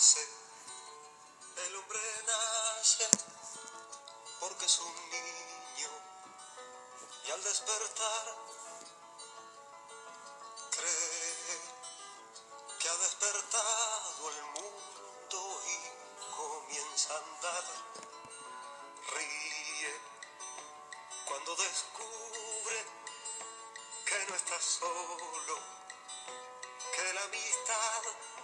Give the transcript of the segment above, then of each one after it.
el hombre nace porque es un niño y al despertar cree que ha despertado el mundo y comienza a andar. Ríe cuando descubre que no está solo, que la amistad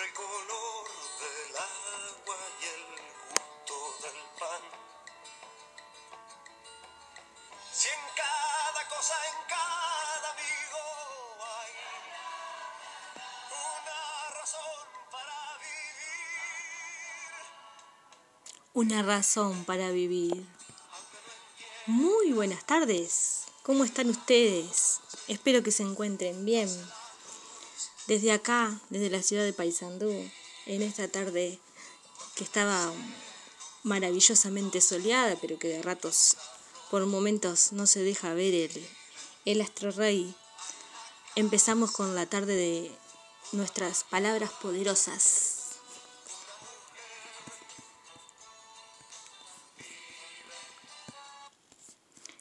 siempre el color del agua y el gusto del pan. Si en cada cosa, en cada amigo hay una razón para vivir. Una razón para vivir. Muy buenas tardes. ¿Cómo están ustedes? Espero que se encuentren bien. Desde acá, desde la ciudad de Paysandú, en esta tarde que estaba maravillosamente soleada, pero que de ratos, por momentos, no se deja ver el, el astro rey, empezamos con la tarde de nuestras palabras poderosas.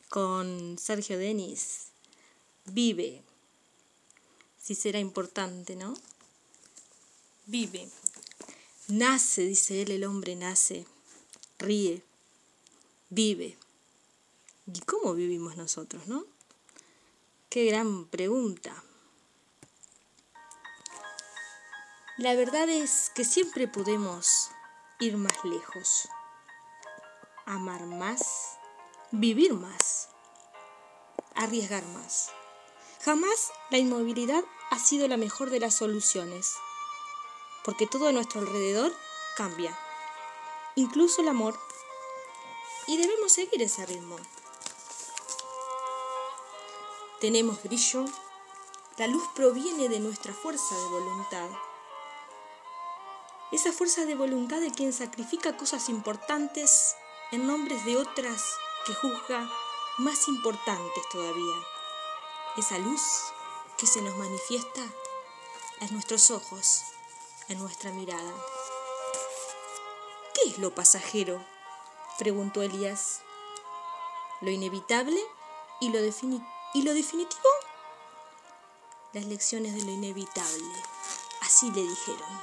Con Sergio Denis, vive. Si será importante, ¿no? Vive. Nace, dice él, el hombre nace, ríe, vive. ¿Y cómo vivimos nosotros, no? Qué gran pregunta. La verdad es que siempre podemos ir más lejos, amar más, vivir más, arriesgar más. Jamás la inmovilidad ha sido la mejor de las soluciones, porque todo a nuestro alrededor cambia, incluso el amor, y debemos seguir ese ritmo. Tenemos brillo, la luz proviene de nuestra fuerza de voluntad. Esa fuerza de voluntad de quien sacrifica cosas importantes en nombres de otras que juzga más importantes todavía. Esa luz que se nos manifiesta en nuestros ojos, en nuestra mirada. ¿Qué es lo pasajero? preguntó Elías. ¿Lo inevitable y lo, y lo definitivo? Las lecciones de lo inevitable, así le dijeron.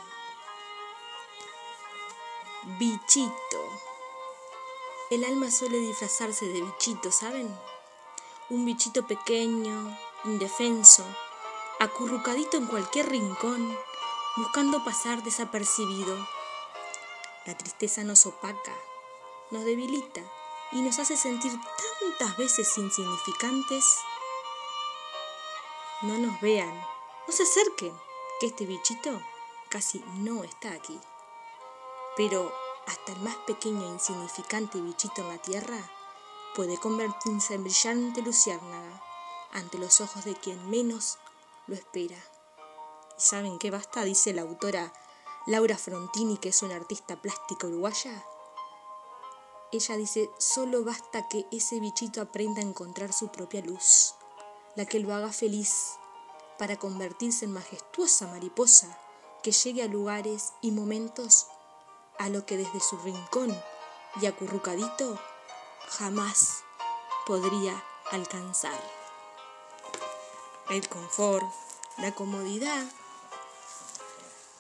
Bichito. El alma suele disfrazarse de bichito, ¿saben? Un bichito pequeño, indefenso, acurrucadito en cualquier rincón, buscando pasar desapercibido. La tristeza nos opaca, nos debilita y nos hace sentir tantas veces insignificantes. No nos vean, no se acerquen, que este bichito casi no está aquí. Pero hasta el más pequeño e insignificante bichito en la tierra puede convertirse en brillante luciérnaga ante los ojos de quien menos lo espera. ¿Y saben qué basta? Dice la autora Laura Frontini, que es una artista plástica uruguaya. Ella dice, solo basta que ese bichito aprenda a encontrar su propia luz, la que lo haga feliz, para convertirse en majestuosa mariposa que llegue a lugares y momentos a lo que desde su rincón y acurrucadito jamás podría alcanzar. El confort, la comodidad,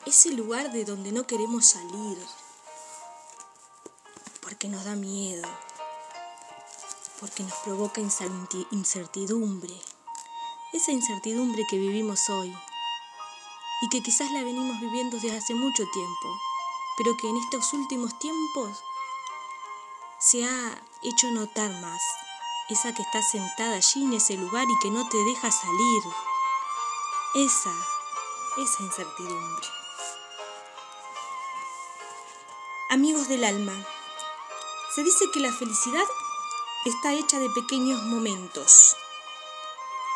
ese lugar de donde no queremos salir, porque nos da miedo, porque nos provoca incertidumbre, esa incertidumbre que vivimos hoy y que quizás la venimos viviendo desde hace mucho tiempo pero que en estos últimos tiempos se ha hecho notar más. Esa que está sentada allí en ese lugar y que no te deja salir. Esa, esa incertidumbre. Amigos del alma, se dice que la felicidad está hecha de pequeños momentos.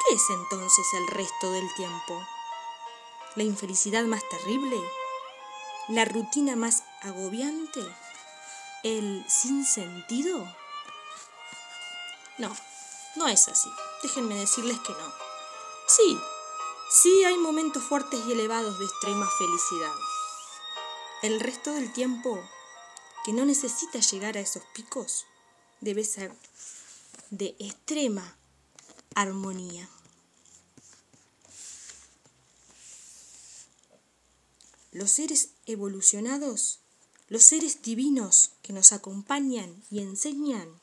¿Qué es entonces el resto del tiempo? ¿La infelicidad más terrible? la rutina más agobiante, el sinsentido. No, no es así. Déjenme decirles que no. Sí, Sí hay momentos fuertes y elevados de extrema felicidad. El resto del tiempo, que no necesita llegar a esos picos, debe ser de extrema armonía. Los seres evolucionados, los seres divinos que nos acompañan y enseñan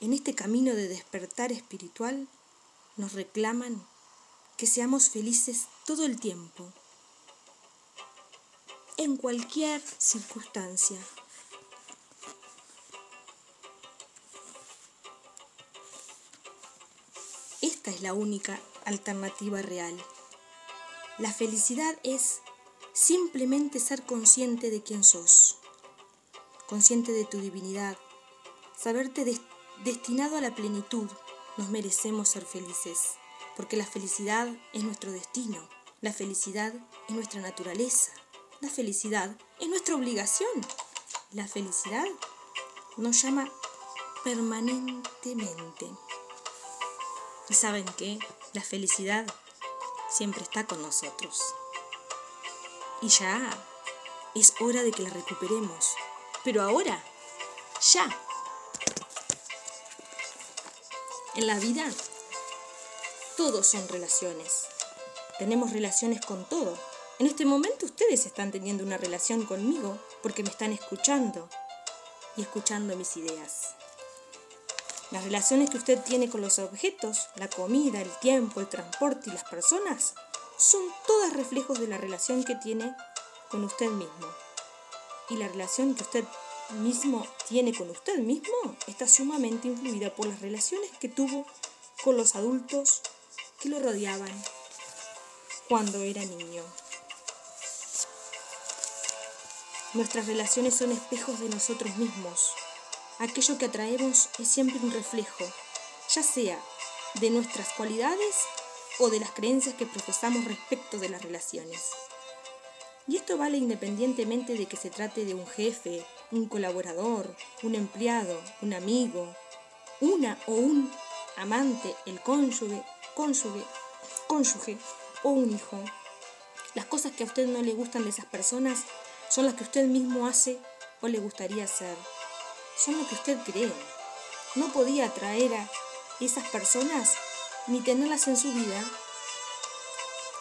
en este camino de despertar espiritual, nos reclaman que seamos felices todo el tiempo, en cualquier circunstancia. Esta es la única alternativa real. La felicidad es simplemente ser consciente de quién sos, consciente de tu divinidad, saberte destinado a la plenitud. Nos merecemos ser felices porque la felicidad es nuestro destino, la felicidad es nuestra naturaleza, la felicidad es nuestra obligación, la felicidad nos llama permanentemente. Y saben que la felicidad siempre está con nosotros. Y ya es hora de que la recuperemos. Pero ahora, ya. En la vida todos son relaciones. Tenemos relaciones con todo. En este momento ustedes están teniendo una relación conmigo porque me están escuchando y escuchando mis ideas. Las relaciones que usted tiene con los objetos, la comida, el tiempo, el transporte y las personas son todas reflejos de la relación que tiene con usted mismo. Y la relación que usted mismo tiene con usted mismo está sumamente influida por las relaciones que tuvo con los adultos que lo rodeaban cuando era niño. Nuestras relaciones son espejos de nosotros mismos. Aquello que atraemos es siempre un reflejo, ya sea de nuestras cualidades o de las creencias que profesamos respecto de las relaciones. Y esto vale independientemente de que se trate de un jefe, un colaborador, un empleado, un amigo, una o un amante, el cónyuge cónyuge, cónyuge o un hijo. Las cosas que a usted no le gustan de esas personas son las que usted mismo hace o le gustaría hacer. Son lo que usted cree. No podía atraer a esas personas ni tenerlas en su vida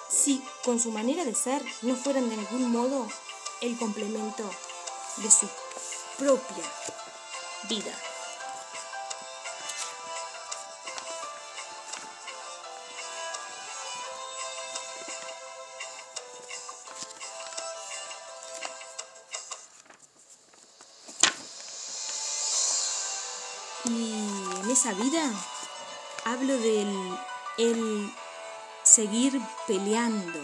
si con su manera de ser no fueran de algún modo el complemento de su propia vida. Y en esa vida hablo del el seguir peleando,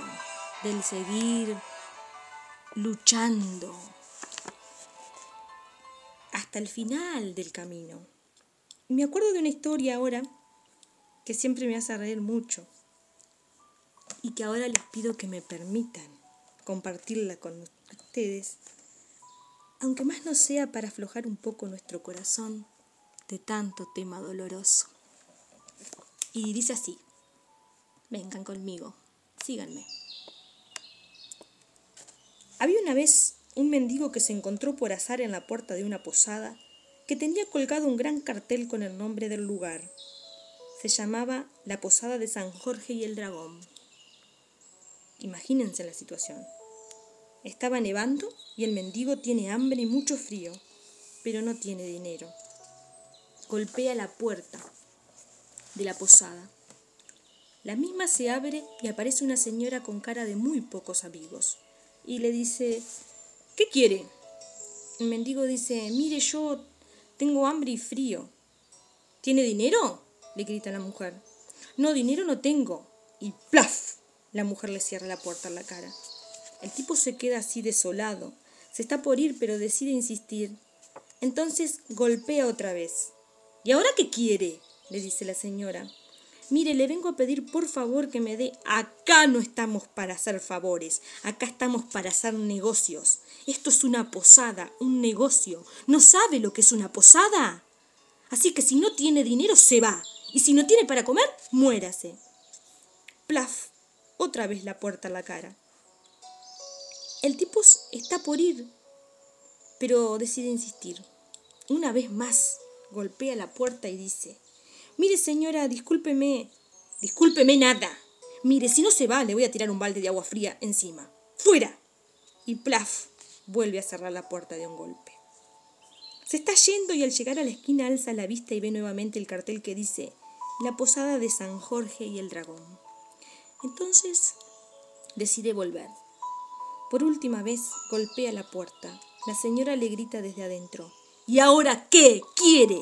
del seguir luchando hasta el final del camino. Me acuerdo de una historia ahora que siempre me hace reír mucho y que ahora les pido que me permitan compartirla con ustedes, aunque más no sea para aflojar un poco nuestro corazón de tanto tema doloroso. Y dice así, vengan conmigo, síganme. Había una vez un mendigo que se encontró por azar en la puerta de una posada que tenía colgado un gran cartel con el nombre del lugar. Se llamaba la Posada de San Jorge y el Dragón. Imagínense la situación. Estaba nevando y el mendigo tiene hambre y mucho frío, pero no tiene dinero golpea la puerta de la posada. La misma se abre y aparece una señora con cara de muy pocos amigos y le dice, ¿qué quiere? El mendigo dice, mire, yo tengo hambre y frío. ¿Tiene dinero? le grita la mujer. No, dinero no tengo. Y ¡plaf! La mujer le cierra la puerta en la cara. El tipo se queda así desolado. Se está por ir, pero decide insistir. Entonces golpea otra vez. ¿Y ahora qué quiere? le dice la señora. Mire, le vengo a pedir por favor que me dé. Acá no estamos para hacer favores, acá estamos para hacer negocios. Esto es una posada, un negocio. ¿No sabe lo que es una posada? Así que si no tiene dinero, se va. Y si no tiene para comer, muérase. plaf, otra vez la puerta a la cara. El tipo está por ir, pero decide insistir. Una vez más, golpea la puerta y dice, Mire señora, discúlpeme. Discúlpeme nada. Mire, si no se va, le voy a tirar un balde de agua fría encima. ¡Fuera! Y plaf, vuelve a cerrar la puerta de un golpe. Se está yendo y al llegar a la esquina alza la vista y ve nuevamente el cartel que dice La Posada de San Jorge y el Dragón. Entonces decide volver. Por última vez golpea la puerta. La señora le grita desde adentro. ¿Y ahora qué quiere?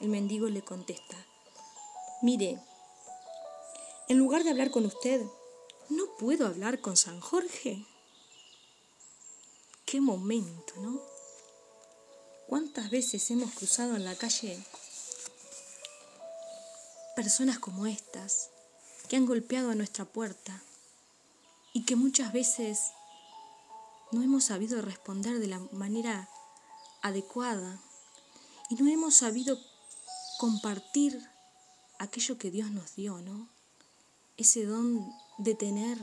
El mendigo le contesta. Mire, en lugar de hablar con usted, ¿no puedo hablar con San Jorge? Qué momento, ¿no? ¿Cuántas veces hemos cruzado en la calle personas como estas que han golpeado a nuestra puerta y que muchas veces no hemos sabido responder de la manera adecuada y no hemos sabido compartir aquello que Dios nos dio, ¿no? Ese don de tener,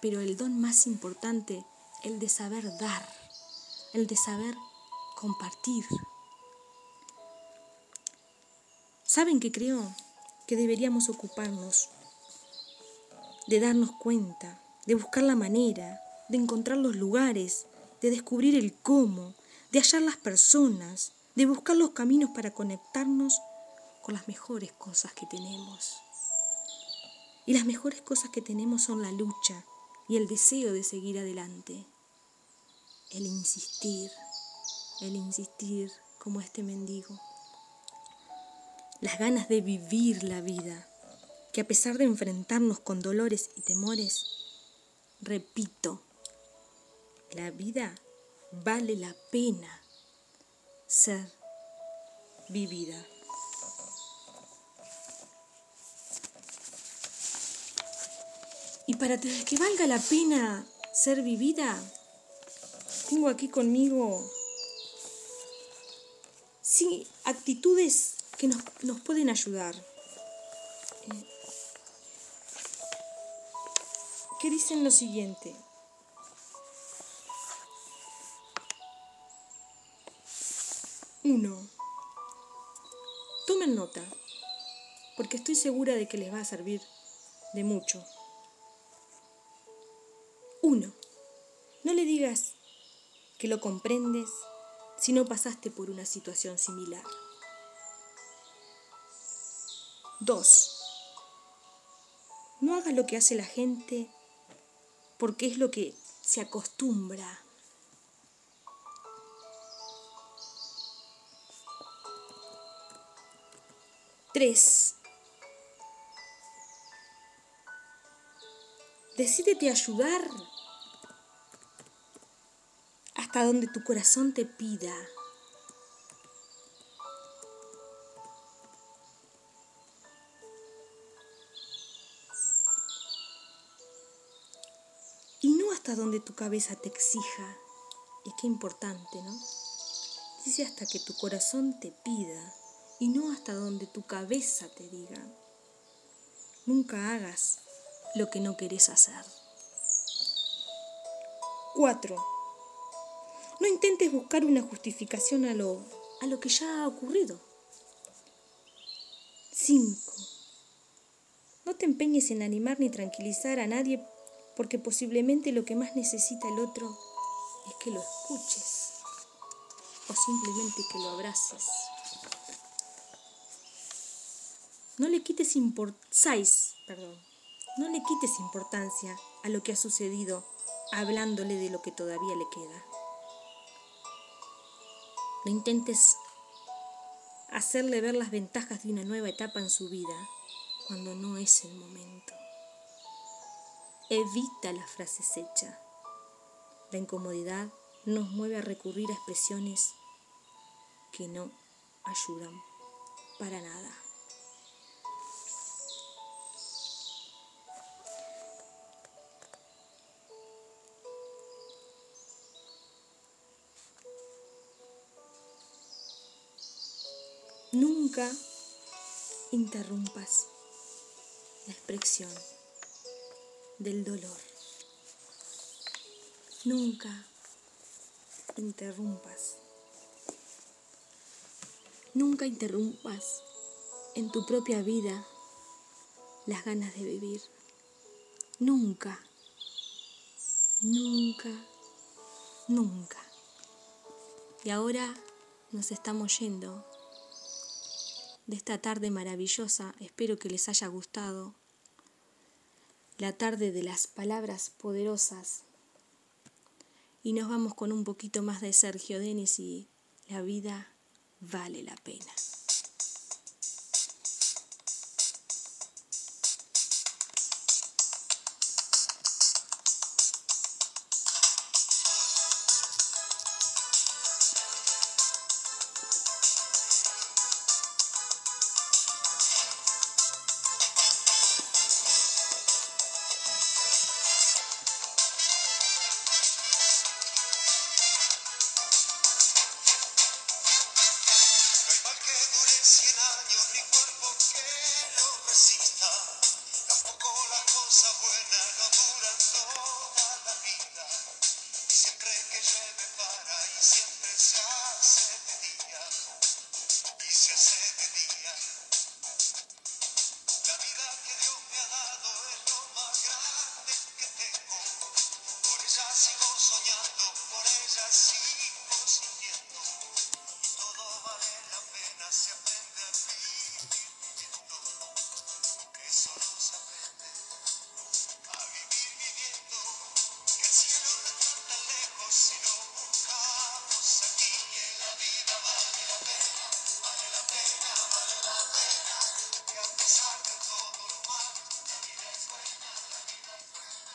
pero el don más importante, el de saber dar, el de saber compartir. ¿Saben que creo que deberíamos ocuparnos de darnos cuenta, de buscar la manera, de encontrar los lugares, de descubrir el cómo, de hallar las personas, de buscar los caminos para conectarnos con las mejores cosas que tenemos. Y las mejores cosas que tenemos son la lucha y el deseo de seguir adelante, el insistir, el insistir como este mendigo, las ganas de vivir la vida, que a pesar de enfrentarnos con dolores y temores, repito, la vida vale la pena ser vivida. Y para que valga la pena ser vivida, tengo aquí conmigo actitudes que nos, nos pueden ayudar. Eh, que dicen lo siguiente. Uno. Tomen nota, porque estoy segura de que les va a servir de mucho. Uno. No le digas que lo comprendes si no pasaste por una situación similar. Dos. No hagas lo que hace la gente porque es lo que se acostumbra. Tres. Decídete ayudar hasta donde tu corazón te pida. Y no hasta donde tu cabeza te exija. Y qué importante, ¿no? Dice hasta que tu corazón te pida y no hasta donde tu cabeza te diga. Nunca hagas lo que no querés hacer. 4. No intentes buscar una justificación a lo, a lo que ya ha ocurrido. 5. No te empeñes en animar ni tranquilizar a nadie porque posiblemente lo que más necesita el otro es que lo escuches o simplemente que lo abraces. No le quites perdón. No le quites importancia a lo que ha sucedido hablándole de lo que todavía le queda. No intentes hacerle ver las ventajas de una nueva etapa en su vida cuando no es el momento. Evita las frases hechas. La incomodidad nos mueve a recurrir a expresiones que no ayudan para nada. Nunca interrumpas la expresión del dolor. Nunca interrumpas. Nunca interrumpas en tu propia vida las ganas de vivir. Nunca, nunca, nunca. Y ahora nos estamos yendo de esta tarde maravillosa. Espero que les haya gustado. La tarde de las palabras poderosas. Y nos vamos con un poquito más de Sergio Denis y la vida vale la pena.